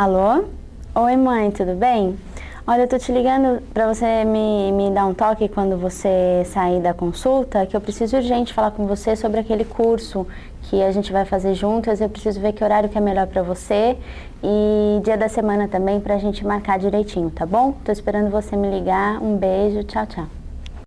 Alô? Oi, mãe, tudo bem? Olha, eu tô te ligando para você me, me dar um toque quando você sair da consulta, que eu preciso urgente falar com você sobre aquele curso que a gente vai fazer juntas. Eu preciso ver que horário que é melhor para você e dia da semana também pra gente marcar direitinho, tá bom? Tô esperando você me ligar. Um beijo, tchau, tchau.